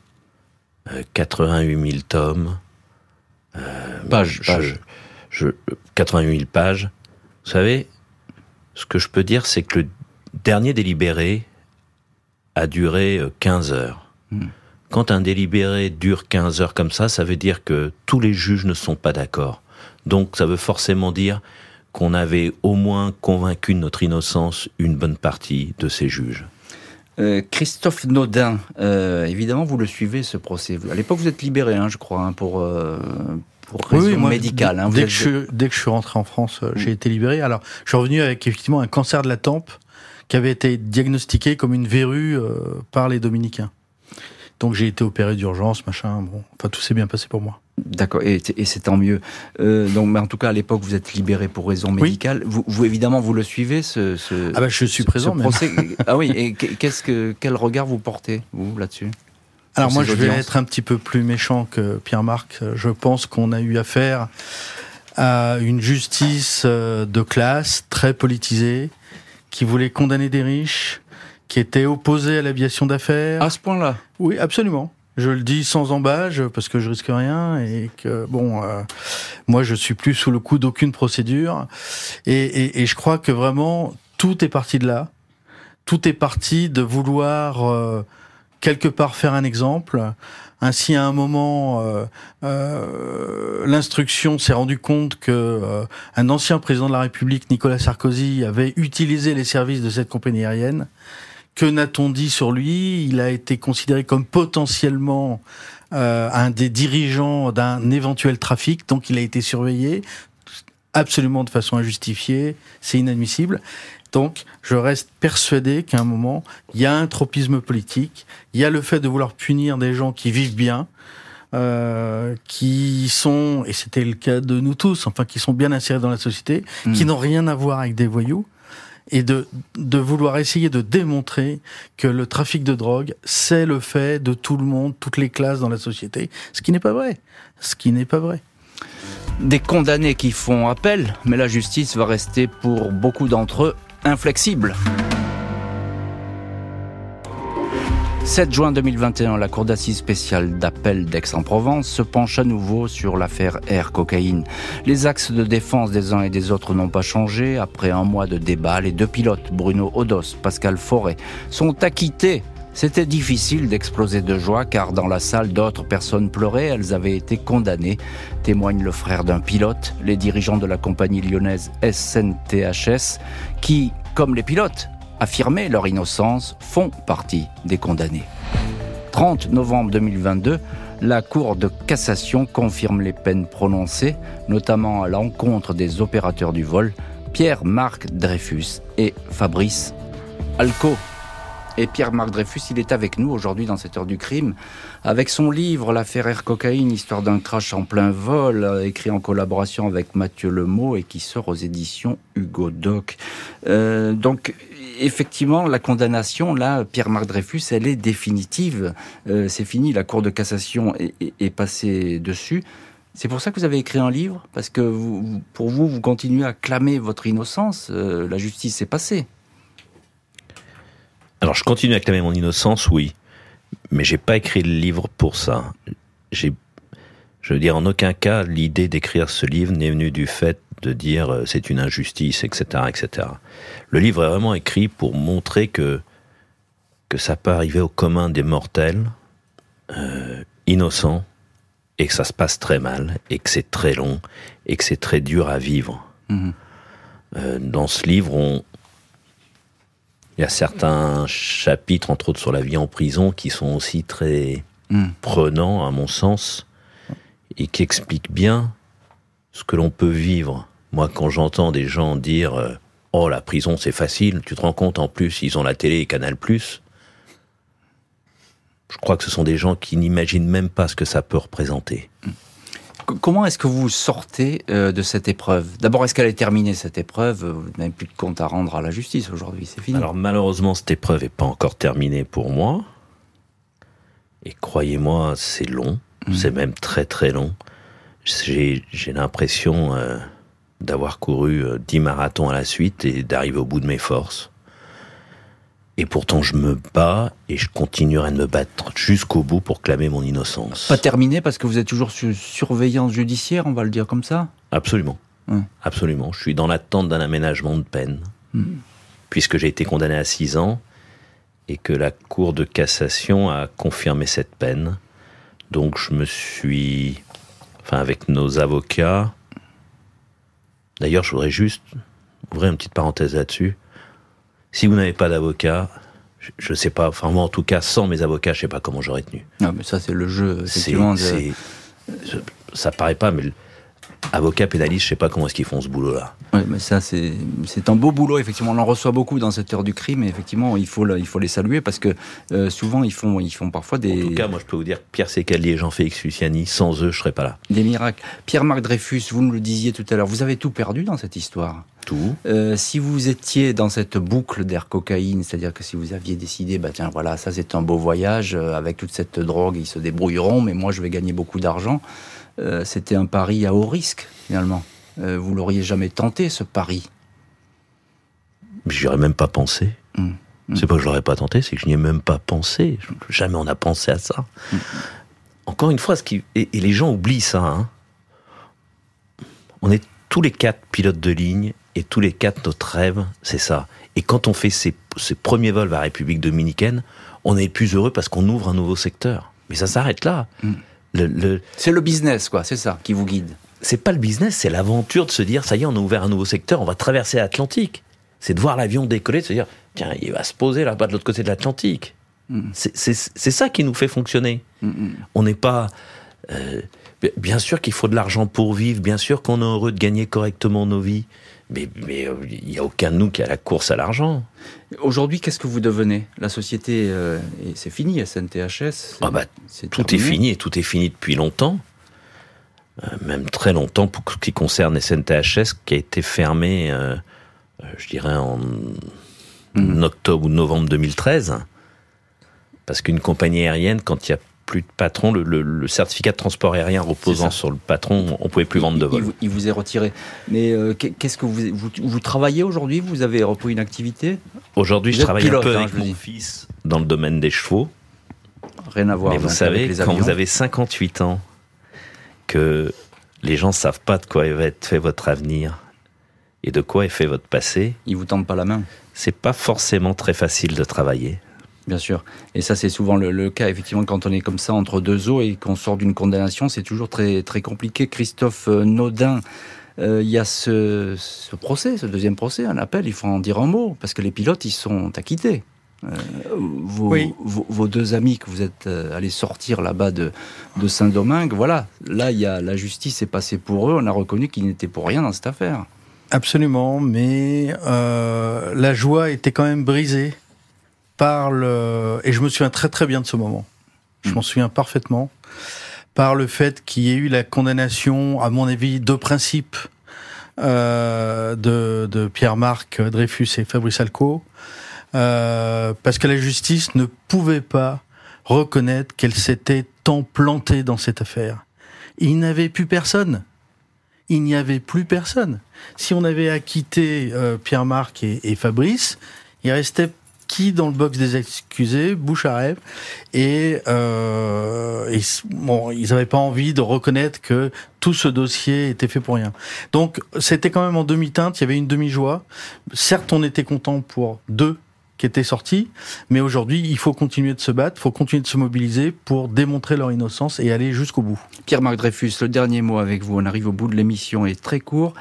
euh, 88 000 tomes, Page, je- page. je, 88 000 pages. Vous savez, ce que je peux dire, c'est que le dernier délibéré a duré euh, 15 heures. Hmm. Quand un délibéré dure 15 heures comme ça, ça veut dire que tous les juges ne sont pas d'accord. Donc ça veut forcément dire qu'on avait au moins convaincu de notre innocence une bonne partie de ces juges. Euh, Christophe Naudin, euh, évidemment, vous le suivez ce procès. À l'époque, vous êtes libéré, hein, je crois, hein, pour, euh, pour raison moi, médicale. hein. Dès, êtes- que je, dès que je suis rentré en France, euh, j'ai été libéré. Alors, je suis revenu avec effectivement un cancer de la tempe qui avait été diagnostiqué comme une verrue euh, par les dominicains. Donc j'ai été opéré d'urgence, machin. Bon, enfin tout s'est bien passé pour moi. D'accord, et, et c'est tant mieux. Euh, donc, mais en tout cas, à l'époque, vous êtes libéré pour raison médicale. Vous, vous, évidemment, vous le suivez, ce, ce, Ah bah je suis ce- présent. ce procès. ah oui, et qu'est-ce que, quel regard vous portez, vous, là-dessus? Alors moi, je vais être un petit peu plus méchant que Pierre-Marc. Je pense qu'on a eu affaire à une justice euh, de classe très politisée, qui voulait condamner des riches, qui était opposée à l'aviation d'affaires. À ce point-là? Oui, absolument. Je le dis sans embâge parce que je risque rien et que bon, euh, moi je suis plus sous le coup d'aucune procédure et, et, et je crois que vraiment tout est parti de là. Tout est parti de vouloir euh, quelque part faire un exemple. Ainsi, à un moment, euh, euh, l'instruction s'est rendu compte que euh, un ancien président de la République, Nicolas Sarkozy, avait utilisé les services de cette compagnie aérienne. Que n'a-t-on dit sur lui? Il a été considéré comme potentiellement euh, un des dirigeants d'un éventuel trafic, donc il a été surveillé absolument de façon injustifiée. C'est inadmissible. Donc, je reste persuadé qu'à un moment, il y a un tropisme politique, il y a le fait de vouloir punir des gens qui vivent bien, euh, qui sont, et c'était le cas de nous tous, enfin, qui sont bien insérés dans la société, qui n'ont rien à voir avec des voyous, et de, vouloir essayer de démontrer que le trafic de drogue, c'est le fait de tout le monde, toutes les classes dans la société, ce qui n'est pas vrai. Ce qui n'est pas vrai. Des condamnés qui font appel, mais la justice va rester pour beaucoup d'entre eux inflexible. 7 juin 2021, la Cour d'assises spéciale d'appel d'Aix-en-Provence se penche à nouveau sur l'affaire Air Cocaïne. Les axes de défense des uns et des autres n'ont pas changé. Après un mois de débat, les deux pilotes, Bruno Odos, Pascal Forêt, sont acquittés. C'était difficile d'exploser de joie car dans la salle d'autres personnes pleuraient, elles avaient été condamnées, témoigne le frère d'un pilote, les dirigeants de la compagnie lyonnaise SNTHS, qui, comme les pilotes, affirmaient leur innocence, font partie des condamnés. 30 novembre 2022, la Cour de cassation confirme les peines prononcées, notamment à l'encontre des opérateurs du vol, Pierre-Marc Dreyfus et Fabrice Alco. Et Pierre-Marc Dreyfus, il est avec nous aujourd'hui dans cette heure du crime, avec son livre L'affaire Air Cocaïne, histoire d'un crash en plein vol, euh, écrit en collaboration avec Mathieu Lemot et qui sort aux éditions Hugo Doc. Euh, donc, effectivement, la condamnation, là, Pierre-Marc Dreyfus, elle est définitive. Euh, c'est fini, la Cour de cassation est, passée dessus. C'est pour ça que vous avez écrit un livre Parce que pour vous, vous continuez à clamer votre innocence. Euh, la justice s'est passée. Alors, je continue à clamer mon innocence, oui. Mais j'ai pas écrit le livre pour ça. Je veux dire, en aucun cas, l'idée d'écrire ce livre n'est venue du fait de dire euh, c'est une injustice, etc., etc. Le livre est vraiment écrit pour montrer que que ça peut arriver au commun des mortels, euh, innocents, et que ça se passe très mal, et que c'est très long, et que c'est très dur à vivre. Mhm. Euh, dans ce livre, on, il y a certains chapitres, entre autres sur la vie en prison, qui sont aussi très Mhm. prenants, à mon sens, et qui expliquent bien ce que l'on peut vivre. Moi, quand j'entends des gens dire euh, Oh, la prison, c'est facile, tu te rends compte, en plus, ils ont la télé et Canal+, je crois que ce sont des gens qui n'imaginent même pas ce que ça peut représenter. Comment est-ce que vous sortez euh, de cette épreuve? D'abord, est-ce qu'elle est terminée, cette épreuve? Vous n'avez plus de compte à rendre à la justice aujourd'hui, c'est fini. Alors malheureusement, cette épreuve n'est pas encore terminée pour moi. Et croyez-moi, c'est long. C'est même très très long. J'ai l'impression euh, d'avoir couru euh, 10 marathons à la suite et d'arriver au bout de mes forces. Et pourtant, je me bats et je continuerai de me battre jusqu'au bout pour clamer mon innocence. Pas terminé parce que vous êtes toujours sous surveillance judiciaire, on va le dire comme ça? Absolument. Ouais. Absolument. Je suis dans l'attente d'un aménagement de peine, Hmm. puisque j'ai été condamné à 6 ans et que la Cour de cassation a confirmé cette peine. Donc je me suis... Enfin, avec nos avocats... D'ailleurs, je voudrais juste ouvrir une petite parenthèse là-dessus. Si vous n'avez pas d'avocat, je ne sais pas, enfin moi en tout cas, sans mes avocats, je sais pas comment j'aurais tenu. Non, mais ça, c'est le jeu, C'est, effectivement. de- ça paraît pas, mais avocat pénaliste, je sais pas comment est-ce qu'ils font ce boulot-là. Oui, mais ça, c'est c'est un beau boulot, effectivement. On en reçoit beaucoup dans cette heure du crime, et effectivement, il faut, il faut les saluer parce que euh, souvent, ils font, ils font parfois des, En tout cas, moi, je peux vous dire Pierre Sécalli et Jean-Félix Luciani, sans eux, je serais pas là. des miracles. Pierre-Marc Dreyfus, vous me le disiez tout à l'heure, vous avez tout perdu dans cette histoire. Tout. Euh, si vous étiez dans cette boucle d'air cocaïne, c'est-à-dire que si vous aviez décidé, bah tiens, voilà, ça c'est un beau voyage, euh, avec toute cette drogue, ils se débrouilleront, mais moi je vais gagner beaucoup d'argent, euh, c'était un pari à haut risque, finalement. Euh, vous l'auriez jamais tenté, ce pari. J'y aurais même pas pensé. Mm. Mm. C'est pas que je l'aurais pas tenté, c'est que je n'y ai même pas pensé. Jamais on a pensé à ça. Encore une fois, ce qui, et, et les gens oublient ça. hein. On est tous les quatre pilotes de ligne et tous les quatre notre rêve, c'est ça. Et quand on fait ces, ces premiers vols vers la République dominicaine, on est plus heureux parce qu'on ouvre un nouveau secteur. Mais ça s'arrête là. Le, le, C'est le business, quoi, c'est ça qui vous guide. c'est pas le business, c'est l'aventure de se dire ça y est, on a ouvert un nouveau secteur, on va traverser l'Atlantique. C'est de voir l'avion décoller, de se dire tiens, il va se poser là-bas de l'autre côté de l'Atlantique. Mm. C'est- ça qui nous fait fonctionner. Mm, mm. On n'est pas. euh, bi- bien sûr qu'il faut de l'argent pour vivre, bien sûr qu'on est heureux de gagner correctement nos vies, mais mais, euh, il n'y a aucun de nous qui a la course à l'argent. Aujourd'hui, qu'est-ce que vous devenez? La société, euh, c'est fini, SNTHS. Ah bah, Tout est fini et tout est fini depuis longtemps. Euh, même très longtemps pour ce qui concerne SNTHS, qui a été fermé, euh, je dirais, en Mhm. octobre ou novembre 2013. Parce qu'une compagnie aérienne, quand il n'y a plus de patron, le, le- le certificat de transport aérien reposant sur le patron, on pouvait plus vendre de Il- il vol. vous- Il, vous est retiré. Mais euh, qu'est- qu'est-ce que vous, vous, vous travaillez aujourd'hui? Vous avez repris une activité? Aujourd'hui, je travaille pilote, un peu hein, avec mon fils dans le domaine des chevaux. Rien à voir. Mais vous savez, les quand vous avez 58 ans, que les gens savent pas de quoi va être fait votre avenir et de quoi est fait votre passé, Ils vous tendent pas la main, c'est pas forcément très facile de travailler. Bien sûr. Et ça, c'est souvent le, le cas, effectivement, quand on est comme ça entre deux eaux et qu'on sort d'une condamnation, c'est toujours très, très compliqué. Christophe euh, Naudin, euh, il y a ce, ce procès, ce deuxième procès, un appel, il faut en dire un mot, parce que les pilotes, ils sont acquittés. vos, vos, deux amis que vous êtes allés sortir là-bas de, de Saint-Domingue, voilà, là, il y a, la justice est passée pour eux, on a reconnu qu'ils n'étaient pour rien dans cette affaire. Absolument, mais la joie était quand même brisée par le... Et je me souviens très très bien de ce moment. Je m'en souviens parfaitement par le fait qu'il y ait eu la condamnation, à mon avis, de principe euh, de, de Pierre-Marc Dreyfus et Fabrice Alco, euh, parce que la justice ne pouvait pas reconnaître qu'elle s'était tant plantée dans cette affaire. Il n'avait plus personne. Il n'y avait plus personne. Si on avait acquitté euh, Pierre-Marc et, et Fabrice, il restait qui dans le box des accusés, bouche à rêve, et, euh, bon, ils n'avaient pas envie de reconnaître que tout ce dossier était fait pour rien. Donc c'était quand même en demi-teinte, il y avait une demi-joie. Certes, on était content pour deux qui étaient sortis, mais aujourd'hui, il faut continuer de se battre, il faut continuer de se mobiliser pour démontrer leur innocence et aller jusqu'au bout. Pierre-Marc Dreyfus, le dernier mot avec vous, on arrive au bout de l'émission, est très court.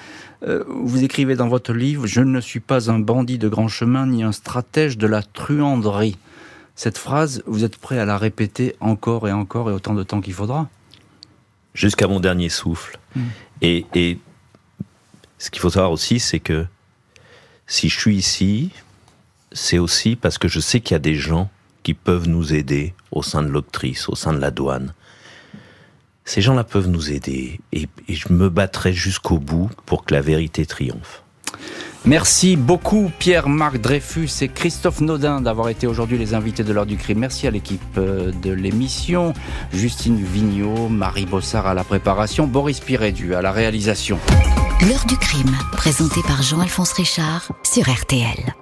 Euh, vous écrivez dans votre livre Je ne suis pas un bandit de grand chemin ni un stratège de la truanderie. Cette phrase, vous êtes prêt à la répéter encore et encore et autant de temps qu'il faudra? Jusqu'à mon dernier souffle. Hmm. Et, et ce qu'il faut savoir aussi, c'est que si je suis ici, c'est aussi parce que je sais qu'il y a des gens qui peuvent nous aider au sein de l'octrice, au sein de la douane, ces gens-là peuvent nous aider et, je me battrai jusqu'au bout pour que la vérité triomphe. Merci beaucoup Pierre-Marc Dreyfus et Christophe Naudin d'avoir été aujourd'hui les invités de l'heure du crime. Merci à l'équipe euh, de l'émission, Justine Vignot, Marie Bossard à la préparation, Boris Pirédu à la réalisation. L'heure du crime, présenté par Jean-Alphonse Richard sur RTL.